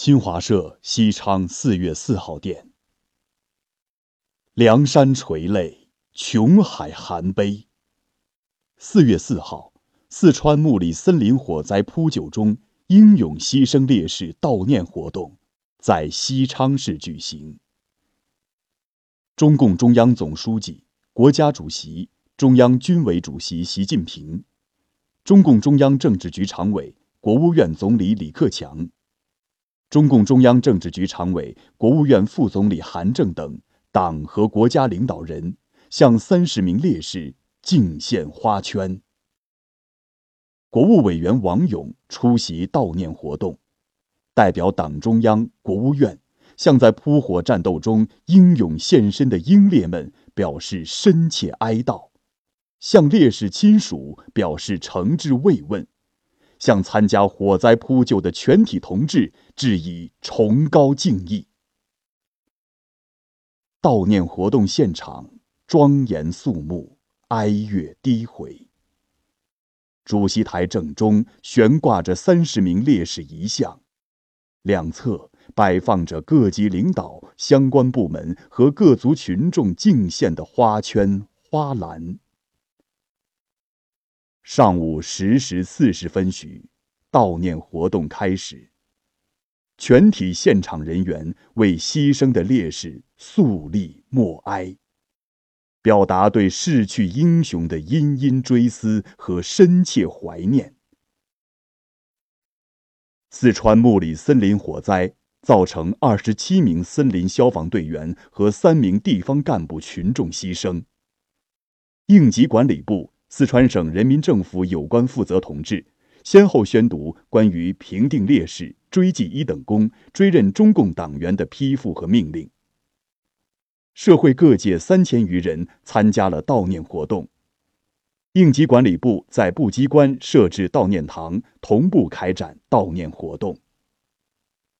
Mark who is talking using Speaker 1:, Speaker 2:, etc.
Speaker 1: 新华社西昌四月四号电：梁山垂泪，琼海含悲。四月四号，四川木里森林火灾扑救中英勇牺牲烈士悼念活动在西昌市举行。中共中央总书记、国家主席、中央军委主席习近平，中共中央政治局常委、国务院总理李克强。中共中央政治局常委、国务院副总理韩正等党和国家领导人向三十名烈士敬献花圈。国务委员王勇出席悼念活动，代表党中央、国务院向在扑火战斗中英勇献身的英烈们表示深切哀悼，向烈士亲属表示诚挚慰问。向参加火灾扑救的全体同志致以崇高敬意。悼念活动现场庄严肃穆，哀乐低回。主席台正中悬挂着三十名烈士遗像，两侧摆放着各级领导、相关部门和各族群众敬献的花圈、花篮。上午十时四十分许，悼念活动开始。全体现场人员为牺牲的烈士肃立默哀，表达对逝去英雄的殷殷追思和深切怀念。四川木里森林火灾造成二十七名森林消防队员和三名地方干部群众牺牲。应急管理部。四川省人民政府有关负责同志先后宣读关于评定烈士、追记一等功、追认中共党员的批复和命令。社会各界三千余人参加了悼念活动。应急管理部在部机关设置悼念堂，同步开展悼念活动。